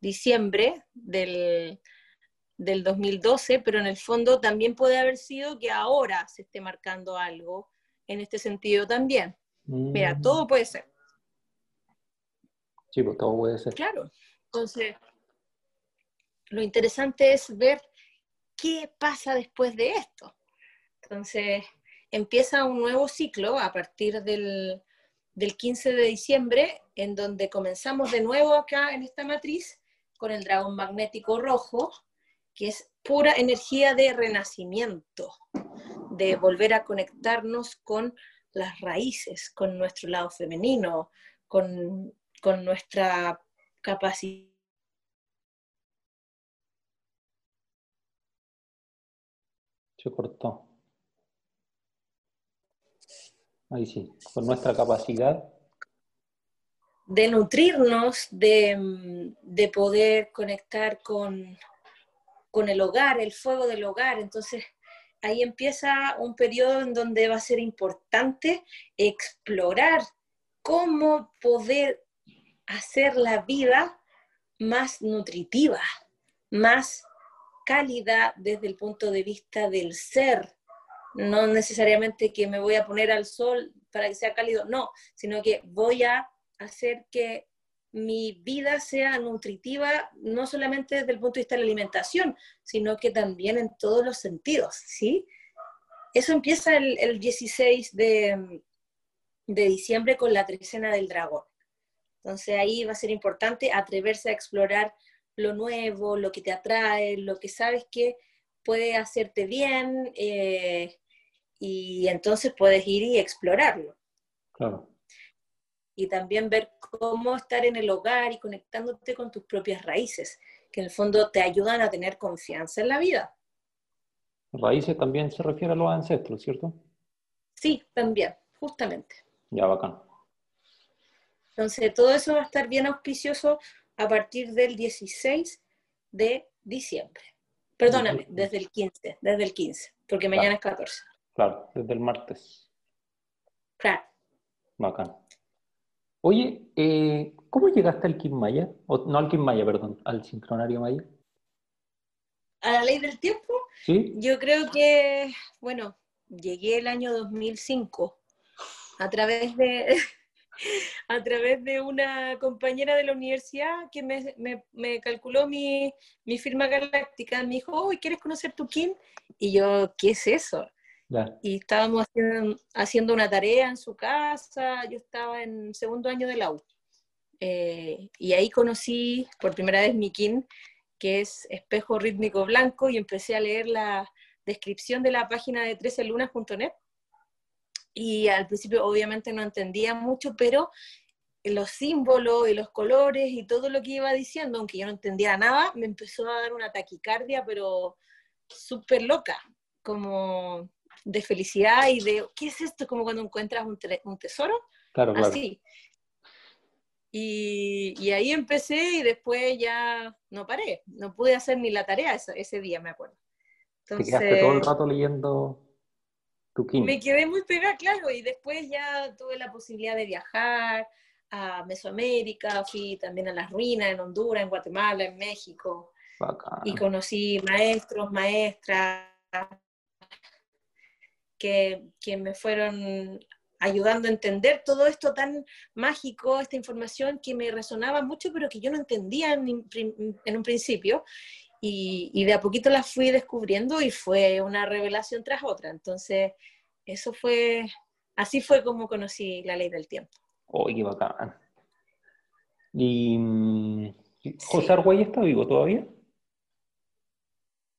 diciembre del, del 2012, pero en el fondo también puede haber sido que ahora se esté marcando algo en este sentido también. Mira, mm. todo puede ser. Sí, pues todo puede ser. Claro. Entonces, lo interesante es ver qué pasa después de esto. Entonces, empieza un nuevo ciclo a partir del, del 15 de diciembre, en donde comenzamos de nuevo acá en esta matriz con el dragón magnético rojo, que es pura energía de renacimiento, de volver a conectarnos con las raíces, con nuestro lado femenino, con, con nuestra capacidad Se cortó. Ahí sí, con nuestra capacidad. De nutrirnos, de, de poder conectar con, con el hogar, el fuego del hogar. Entonces, ahí empieza un periodo en donde va a ser importante explorar cómo poder hacer la vida más nutritiva, más cálida desde el punto de vista del ser, no necesariamente que me voy a poner al sol para que sea cálido, no, sino que voy a hacer que mi vida sea nutritiva, no solamente desde el punto de vista de la alimentación, sino que también en todos los sentidos, ¿sí? Eso empieza el, el 16 de, de diciembre con la trecena del dragón. Entonces ahí va a ser importante atreverse a explorar lo nuevo, lo que te atrae, lo que sabes que puede hacerte bien eh, y entonces puedes ir y explorarlo. Claro. Y también ver cómo estar en el hogar y conectándote con tus propias raíces, que en el fondo te ayudan a tener confianza en la vida. Raíces también se refiere a los ancestros, ¿cierto? Sí, también, justamente. Ya, bacán. Entonces, todo eso va a estar bien auspicioso a partir del 16 de diciembre. Perdóname, desde el 15, desde el 15, porque mañana es 14. Claro, desde el martes. Claro. Bacán. Oye, eh, ¿cómo llegaste al Kim Maya? O, no al Kim Maya, perdón, al sincronario Maya. ¿A la ley del tiempo? Sí. Yo creo que, bueno, llegué el año 2005 a través de, (laughs) a través de una compañera de la universidad que me, calculó mi, firma galáctica. Me dijo, ¿quieres conocer tu Kim? Y yo, ¿qué es eso? Y estábamos haciendo, una tarea en su casa, yo estaba en segundo año de la U. Eh, y ahí conocí por primera vez mi Kim, que es espejo rítmico blanco, y empecé a leer la descripción de la página de 13lunas.net y al principio obviamente no entendía mucho, pero los símbolos y los colores y todo lo que iba diciendo, aunque yo no entendía nada, me empezó a dar una taquicardia, pero súper loca, como de felicidad y de, ¿qué es esto? Como cuando encuentras un, un tesoro. Claro, claro. Así. Y, y, ahí empecé y después ya no paré, no pude hacer ni la tarea ese, ese día, me acuerdo. Entonces, Te quedaste todo el rato leyendo me quedé muy pegada, claro, y después ya tuve la posibilidad de viajar a Mesoamérica, fui también a las ruinas en Honduras, en Guatemala, en México, y conocí maestros, maestras que, que me fueron ayudando a entender todo esto tan mágico, esta información que me resonaba mucho, pero que yo no entendía en, en un principio. Y, de a poquito las fui descubriendo y fue una revelación tras otra. Entonces, eso fue así fue como conocí la ley del tiempo. ¡Oh, qué bacán! ¿Y mm, José Argüey está vivo todavía?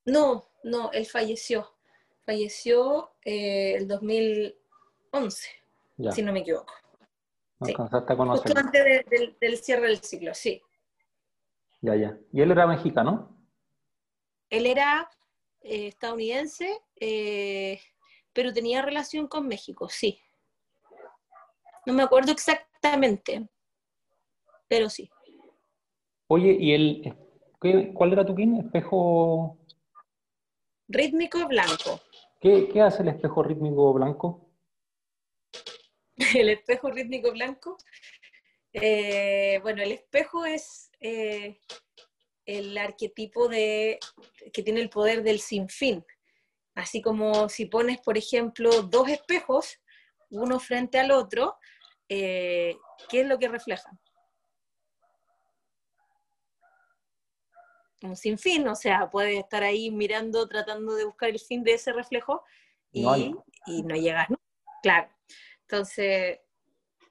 No, no, él falleció. Falleció eh, el 2011, si no me equivoco. sí. Justo antes del cierre del ciclo, sí. Ya, ya. ¿Y él era mexicano? Él era eh, estadounidense, eh, pero tenía relación con México, sí. No me acuerdo exactamente, pero sí. Oye, ¿y el, cuál era tu quién? ¿Espejo? Rítmico blanco. ¿Qué, hace el espejo rítmico blanco? (laughs) el espejo rítmico blanco. Eh, bueno, el espejo es eh, el arquetipo de, que tiene el poder del sinfín. Así como si pones, por ejemplo, dos espejos, uno frente al otro, eh, ¿qué es lo que reflejan? Un sinfín, o sea, puedes estar ahí mirando, tratando de buscar el fin de ese reflejo y no, y no llegas, ¿no? Claro. Entonces,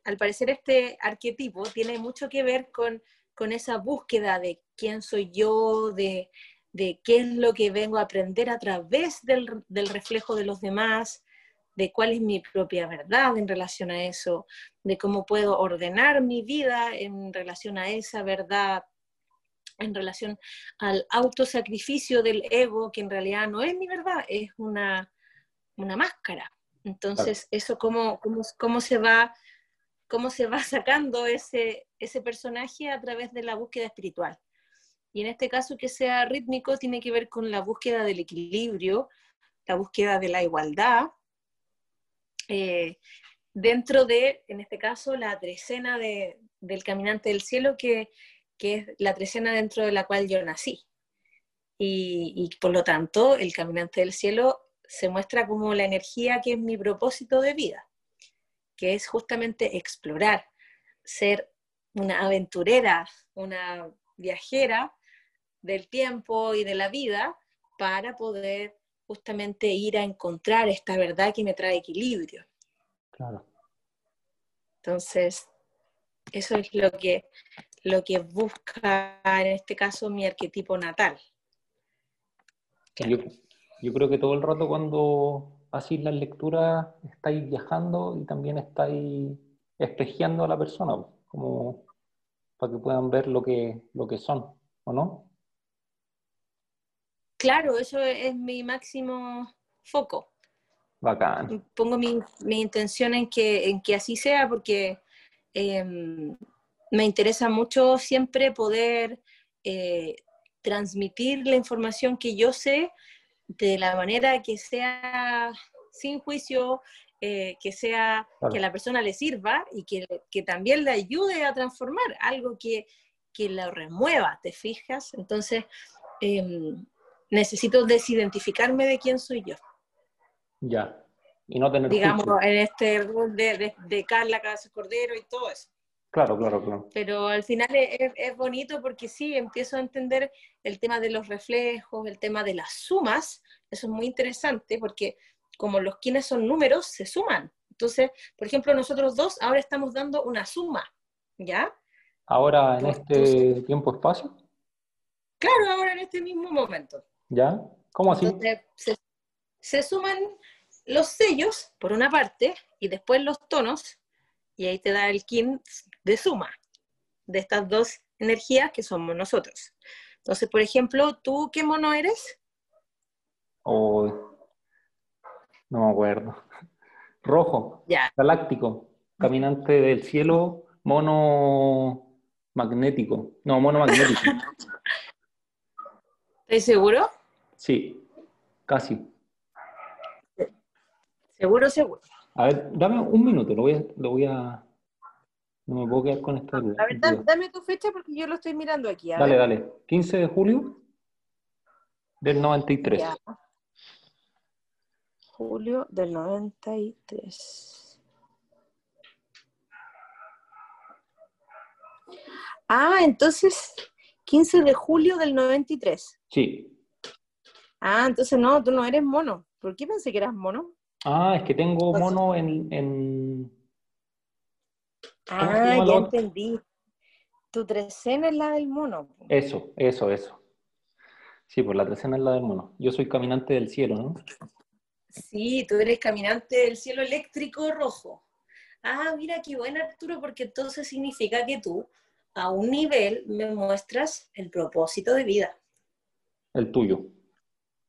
al parecer este arquetipo tiene mucho que ver con, esa búsqueda de quién soy yo, de, qué es lo que vengo a aprender a través del, reflejo de los demás, de cuál es mi propia verdad en relación a eso, de cómo puedo ordenar mi vida en relación a esa verdad, en relación al autosacrificio del ego, que en realidad no es mi verdad, es una, máscara. Entonces, eso cómo, cómo, cómo se va cómo se va sacando ese, ese personaje a través de la búsqueda espiritual. Y en este caso que sea rítmico tiene que ver con la búsqueda del equilibrio, la búsqueda de la igualdad, eh, dentro de, en este caso, la trecena de, del caminante del cielo, que, que, es la trecena dentro de la cual yo nací. Y, y por lo tanto, el caminante del cielo se muestra como la energía que es mi propósito de vida que es justamente explorar, ser una aventurera, una viajera del tiempo y de la vida para poder justamente ir a encontrar esta verdad que me trae equilibrio. Claro. Entonces, eso es lo que, lo que busca en este caso mi arquetipo natal. Yo, yo creo que todo el rato cuando así las lecturas estáis viajando y también estáis espejeando a la persona, como para que puedan ver lo que, lo que son, ¿o no? Claro, eso es mi máximo foco. Bacán. Pongo mi, intención en que, en que así sea porque em, me interesa mucho siempre poder eh, transmitir la información que yo sé de la manera que sea sin juicio, eh, que sea que la persona le sirva y que, también le ayude a transformar algo que, que lo remueva, ¿te fijas? Entonces, em, necesito desidentificarme de quién soy yo. Ya. Y no tener. Digamos, en este rol de, de, de Carla Cabezas Cordero y todo eso. Claro, claro, claro. Pero al final es, bonito porque sí, empiezo a entender el tema de los reflejos, el tema de las sumas. Eso es muy interesante porque como los quienes son números, se suman. Entonces, por ejemplo, nosotros dos ahora estamos dando una suma, ¿ya? Ahora en este tiempo-espacio. Claro, ahora en este mismo momento. ¿Ya? ¿Cómo así? se, se suman los sellos, por una parte, y después los tonos, y ahí te da el kin de suma de estas dos energías que somos nosotros. Entonces, por ejemplo, ¿tú qué mono eres? Oh, no me acuerdo. Rojo, galáctico, caminante del cielo, mono magnético. No, mono magnético. (laughs) ¿Estás seguro? Sí, casi. Seguro, seguro. A ver, dame un minuto, lo voy a, lo voy a no me puedo quedar con esta duda. A ver, dame, tu fecha porque yo lo estoy mirando aquí. dale, dale. 15 de julio del 93. Julio del 93. Ah, entonces 15 de julio del 93. Sí. Ah, entonces no, tú no eres mono. ¿Por qué pensé que eras mono? Ah, es que tengo mono en... en... Ah, ya entendí. Tu trecena es la del mono. Eso, eso, eso. Sí, pues la trecena es la del mono. Yo soy caminante del cielo, ¿no? Sí, tú eres caminante del cielo eléctrico rojo. Ah, mira qué bueno, Arturo, porque entonces significa que tú a un nivel me muestras el propósito de vida. El tuyo.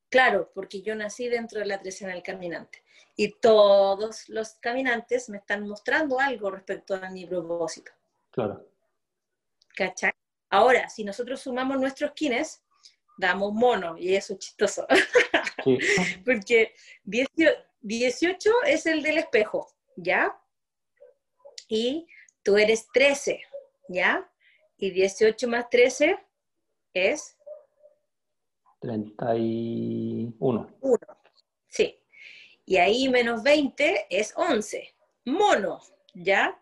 Claro, porque yo nací dentro de la del caminante. Y todos los caminantes me están mostrando algo respecto a mi propósito. Claro. ¿Cachai? Ahora, si nosotros sumamos nuestros kines, damos mono, y eso es chistoso. (laughs) Sí. (laughs) porque 18 es el del espejo, ¿ya? Y tú eres 13, ¿ya? Y 18 más 13 es 31. 1. Sí. Y ahí menos 20 es 11. Mono, ¿ya?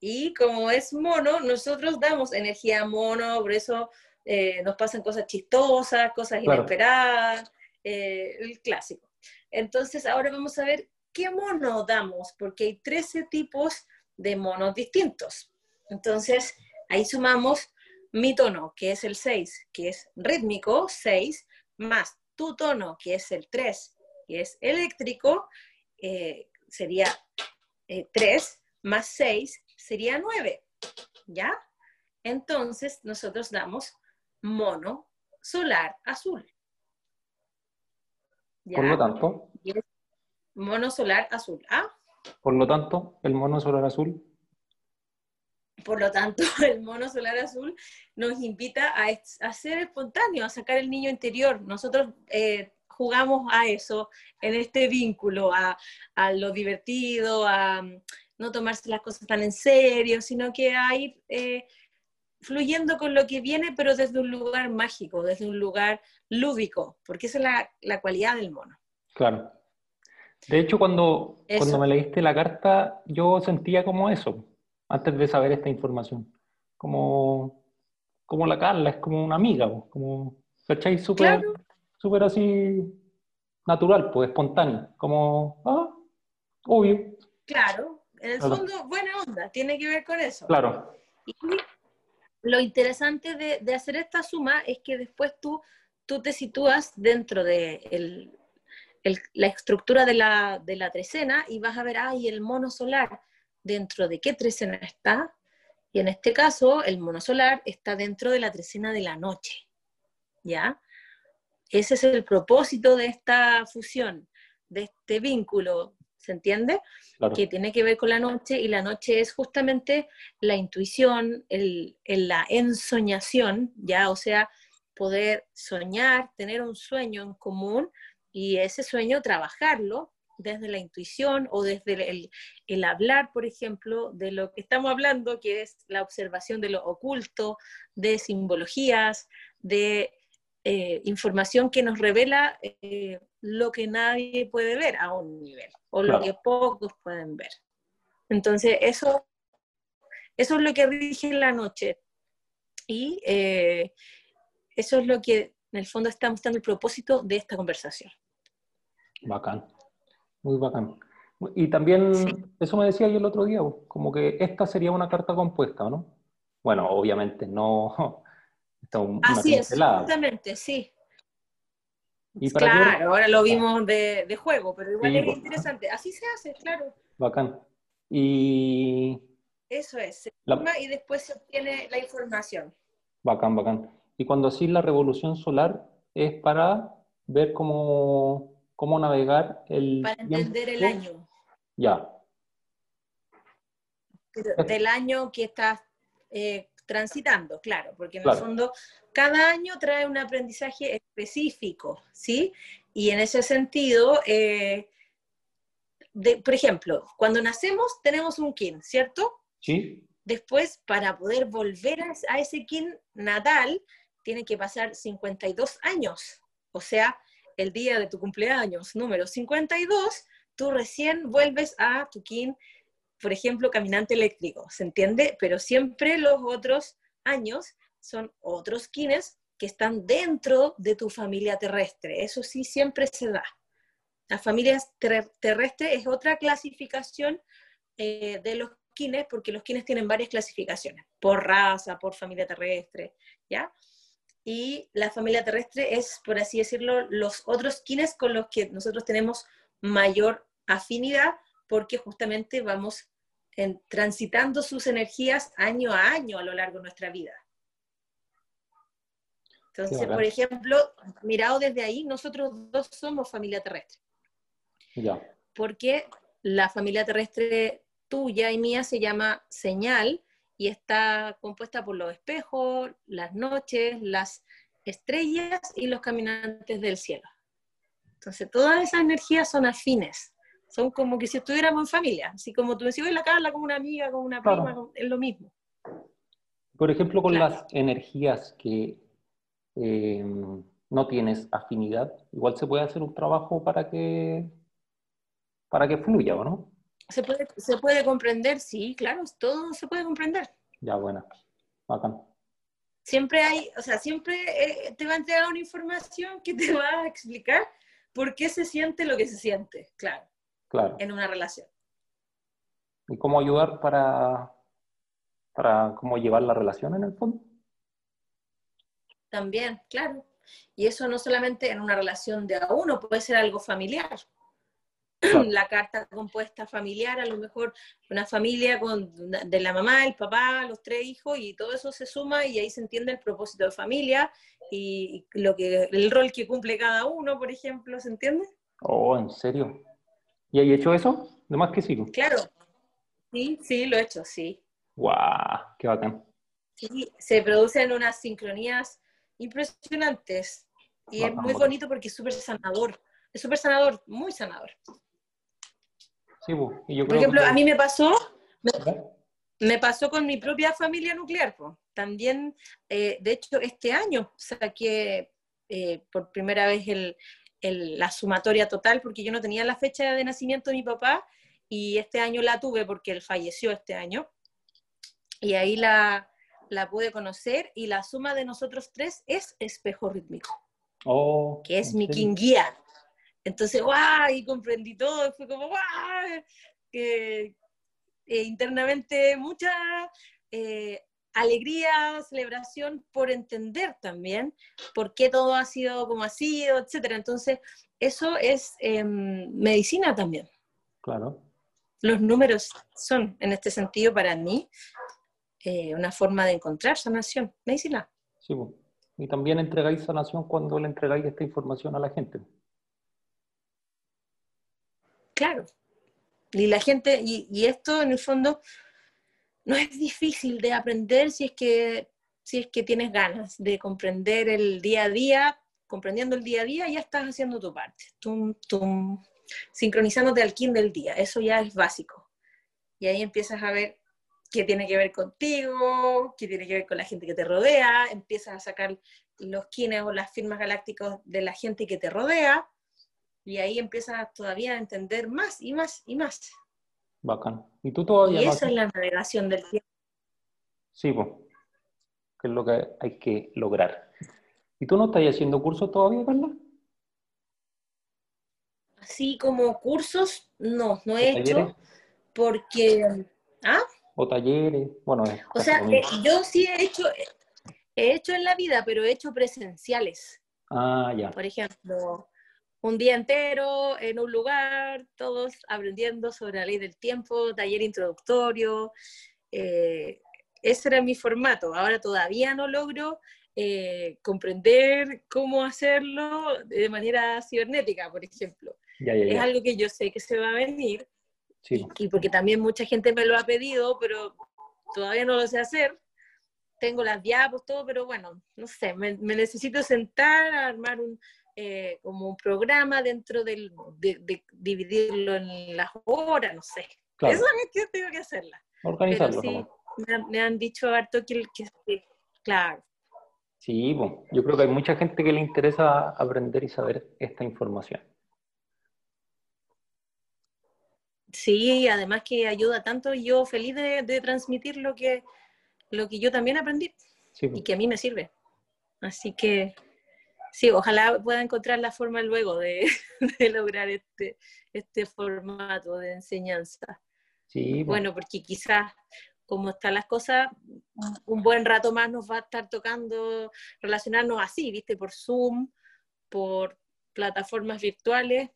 Y como es mono, nosotros damos energía mono, por eso eh, nos pasan cosas chistosas, cosas inesperadas, eh, el clásico. Entonces, ahora vamos a ver qué mono damos, porque hay 13 tipos de monos distintos. Entonces, ahí sumamos mi tono, que es el 6, que es rítmico, 6, más tu tono, que es el 3, que es eléctrico, eh, sería 3, eh, más 6 sería 9, ¿ya? Entonces, nosotros damos mono solar azul. Por lo tanto. Mono solar azul. ¿ah? Por lo tanto, el mono solar azul por lo tanto, (laughs) el mono solar azul nos invita a, ser espontáneo, a sacar el niño interior. Nosotros eh, jugamos a eso, en este vínculo, a, lo divertido, a mm, no tomarse las cosas tan en serio, sino que a ir eh, fluyendo con lo que viene, pero desde un lugar mágico, desde un lugar lúdico, porque esa es la, la cualidad del mono. Claro. De hecho, cuando, cuando me leíste la carta, yo sentía como eso, antes de saber esta información. Como, como la Carla, es como una amiga, como, ¿cachai? Súper súper así natural, pues espontáneo, como, ah, obvio. Claro, en el fondo, buena onda, tiene que ver con eso. Claro. Y lo interesante de, hacer esta suma es que después tú, tú te sitúas dentro de la estructura de la, de la trecena y vas a ver, ay, el mono solar dentro de qué trecena está, y en este caso el mono solar está dentro de la trecena de la noche, ¿ya? Ese es el propósito de esta fusión, de este vínculo, ¿se entiende? Que tiene que ver con la noche y la noche es justamente la intuición, el, la ensoñación, ¿ya? O sea, poder soñar, tener un sueño en común y ese sueño trabajarlo desde la intuición o desde el, hablar, por ejemplo, de lo que estamos hablando, que es la observación de lo oculto, de simbologías, de eh, información que nos revela eh, lo que nadie puede ver a un nivel, o lo que pocos pueden ver. Entonces, eso, eso es lo que rige la noche. Y eh, eso es lo que en el fondo está mostrando el propósito de esta conversación. Bacán. Muy bacán. Y también, eso me decía yo el otro día, como que esta sería una carta compuesta, ¿no? Bueno, obviamente no. Así es, exactamente, sí. claro, ahora lo vimos de, juego, pero igual es pues, interesante. Así se hace, claro. Bacán. Y. Eso es, se y después se obtiene la información. Bacán, bacán. Y cuando así la revolución solar es para ver cómo cómo navegar el... Para entender el año. Ya. Del año que estás eh, transitando, claro, porque en el fondo cada año trae un aprendizaje específico, ¿sí? Y en ese sentido, eh, por ejemplo, cuando nacemos tenemos un kin, ¿cierto? Sí. Después, para poder volver a, a ese kin natal, tiene que pasar 52 años. O sea, el día de tu cumpleaños número 52, tú recién vuelves a tu kin, por ejemplo, caminante eléctrico, ¿se entiende? Pero siempre los otros años son otros kines que están dentro de tu familia terrestre. Eso sí siempre se da. la familia terrestre es otra clasificación eh, de los kines, porque los kines tienen varias clasificaciones, por raza, por familia terrestre, ¿ya? Y la familia terrestre es, por así decirlo, los otros kines con los que nosotros tenemos mayor afinidad, porque justamente vamos transitando sus energías año a año a lo largo de nuestra vida. Entonces, por ejemplo, mirado desde ahí, nosotros dos somos familia terrestre. Ya. Porque la familia terrestre tuya y mía se llama señal y está compuesta por los espejos, las noches, las estrellas y los caminantes del cielo. Entonces, todas esas energías son afines. Son como que si estuviéramos en familia. Así como tú decías, la Carla como una amiga, como una prima, es lo mismo. Por ejemplo, con las energías que eh, no tienes afinidad, igual se puede hacer un trabajo para que, para que fluya, ¿o no? Se puede, se puede comprender, sí, claro, todo se puede comprender. Ya, bueno, bacán. Siempre hay, o sea, siempre eh, te va a entregar una información que te va a explicar por qué se siente lo que se siente, claro. Claro. En una relación. ¿Y cómo ayudar para, para cómo llevar la relación en el fondo? También, claro. Y eso no solamente en una relación de a uno, puede ser algo familiar. (clears throat) La carta compuesta familiar, a lo mejor una familia con, de la mamá, el papá, los tres hijos, y todo eso se suma y ahí se entiende el propósito de familia y lo que, el rol que cumple cada uno, por ejemplo, ¿se entiende? Oh, ¿en serio? ¿Y hay hecho eso? De más que sí. Claro. Sí, sí, lo he hecho, sí. ¡Guau! ¡Qué bacán! Sí, se producen unas sincronías impresionantes. Y es muy bonito porque es súper sanador. Es súper sanador, muy sanador. Sí, y yo Por ejemplo, a mí me pasó, me, pasó con mi propia familia nuclear. También, eh, de hecho, este año saqué eh, por primera vez el, la sumatoria total, porque yo no tenía la fecha de nacimiento de mi papá y este año la tuve porque él falleció este año. Y ahí la, la pude conocer y la suma de nosotros tres es espejo rítmico, oh, que es mi king guía. Entonces, ¡guau! Y comprendí todo, fue como, ¡guau! Que eh, internamente mucha eh, alegría, celebración por entender también por qué todo ha sido como ha sido, etc. Entonces, eso es em, medicina también. Claro. Los números son, en este sentido, para mí, eh, una forma de encontrar sanación, medicina. Sí, y también entregáis sanación cuando le entregáis esta información a la gente. Claro. Y la gente, y, esto en el fondo no es difícil de aprender si es que si es que tienes ganas de comprender el día a día, comprendiendo el día a día, ya estás haciendo tu parte, tum, tum, sincronizándote al kin del día, eso ya es básico. Y ahí empiezas a ver qué tiene que ver contigo, qué tiene que ver con la gente que te rodea, empiezas a sacar los kines o las firmas galácticas de la gente que te rodea, y ahí empiezas todavía a entender más y más y más. Bacán. ¿Y tú todavía? Y esa es la navegación del tiempo. Sí, pues, que es lo que hay que lograr. ¿Y tú no estás haciendo cursos todavía, Carla? Así como cursos, no, no he hecho, porque... ¿Ah? o talleres, bueno. O sea, eh, yo sí he hecho, he hecho en la vida, pero he hecho presenciales. Ah, ya. Por ejemplo, un día entero en un lugar, todos aprendiendo sobre la ley del tiempo, taller introductorio. Eh, ese era mi formato. Ahora todavía no logro eh, comprender cómo hacerlo de manera cibernética, por ejemplo. Es algo que yo sé que se va a venir, y porque también mucha gente me lo ha pedido, pero todavía no lo sé hacer. Tengo las diapos, todo, pero bueno, no sé, me, necesito sentar a armar un, eh, como un programa dentro del, de, dividirlo en las horas, no sé. Eso es que tengo que hacerla. Organizarlo. sí, me, han dicho harto que, que, claro. Sí, bueno, yo creo que hay mucha gente que le interesa aprender y saber esta información. Sí, además que ayuda tanto, yo feliz de, transmitir lo que, lo que yo también aprendí y que a mí me sirve. Así que Sí, ojalá pueda encontrar la forma luego de, (laughs) lograr este, este formato de enseñanza. Sí, bueno, porque quizás como están las cosas, un buen rato más nos va a estar tocando relacionarnos así, ¿viste? Por Zoom, por plataformas virtuales,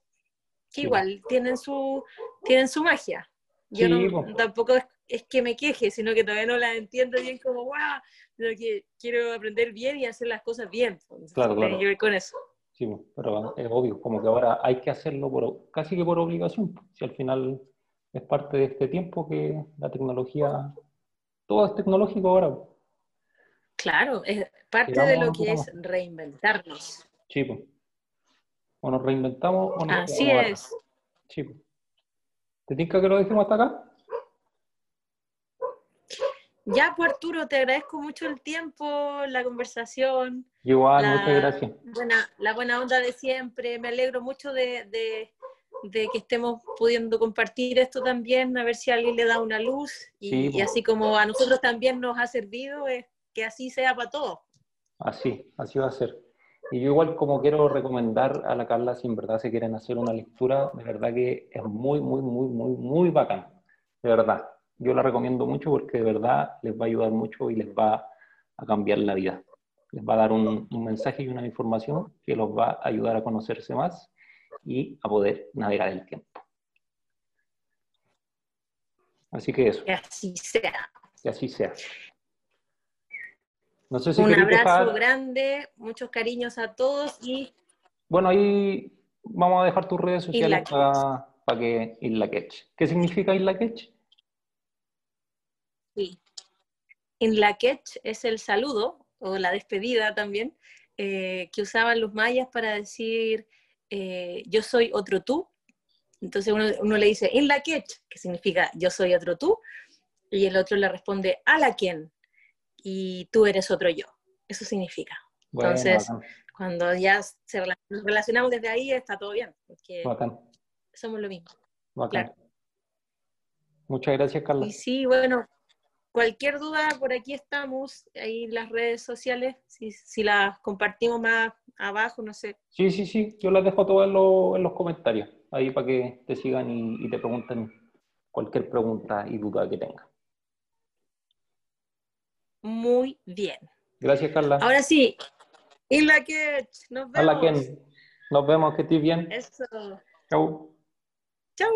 que igual tienen su, tienen su magia. Yo no, tampoco es, que me queje, sino que todavía no las entiendo bien como, wow, pero que quiero aprender bien y hacer las cosas bien. claro, claro. que ver con eso. Sí, pero es obvio, como que ahora hay que hacerlo por, casi que por obligación, si al final es parte de este tiempo que la tecnología, todo es tecnológico ahora. Claro, es parte de lo que es reinventarnos. Sí, pues. O nos reinventamos o nos Así es. Sí. ¿Te tinca que lo dejemos hasta acá? Ya, pues Arturo, te agradezco mucho el tiempo, la conversación. Igual, muchas gracias. Buena, la buena onda de siempre. Me alegro mucho de, de, que estemos pudiendo compartir esto también, a ver si alguien le da una luz. Y, y así como a nosotros también nos ha servido, es que así sea para todos. Así, así va a ser. Y yo igual como quiero recomendar a la Carla, si en verdad se quieren hacer una lectura, de verdad que es muy, muy, muy, muy, muy bacán. De verdad. Yo la recomiendo mucho porque de verdad les va a ayudar mucho y les va a cambiar la vida. Les va a dar un, mensaje y una información que los va a ayudar a conocerse más y a poder navegar el tiempo. Así que eso. Que así sea. Que así sea. Un abrazo grande, muchos cariños a todos y... Bueno, ahí vamos a dejar tus redes sociales para, para que Isla Ketch. ¿Qué significa Isla Ketch? Sí. Isla Ketch es el saludo o la despedida también eh, que usaban los mayas para decir eh, yo soy otro tú. Entonces uno, le dice Isla Ketch, que significa yo soy otro tú, y el otro le responde a la quien, y tú eres otro yo. Eso significa. Entonces, cuando ya se relacionamos desde ahí, está todo bien, porque somos lo mismo. Muchas gracias, Carla. Y sí, bueno, cualquier duda, por aquí estamos, ahí las redes sociales, si, las compartimos más abajo, no sé. Sí, sí, sí, yo las dejo todas en, los comentarios, ahí para que te sigan y, y te pregunten cualquier pregunta y duda que tengan muy bien. Gracias, Carla. Ahora sí, la que nos vemos. Nos vemos, que estés bien. Eso. Chau. Chau.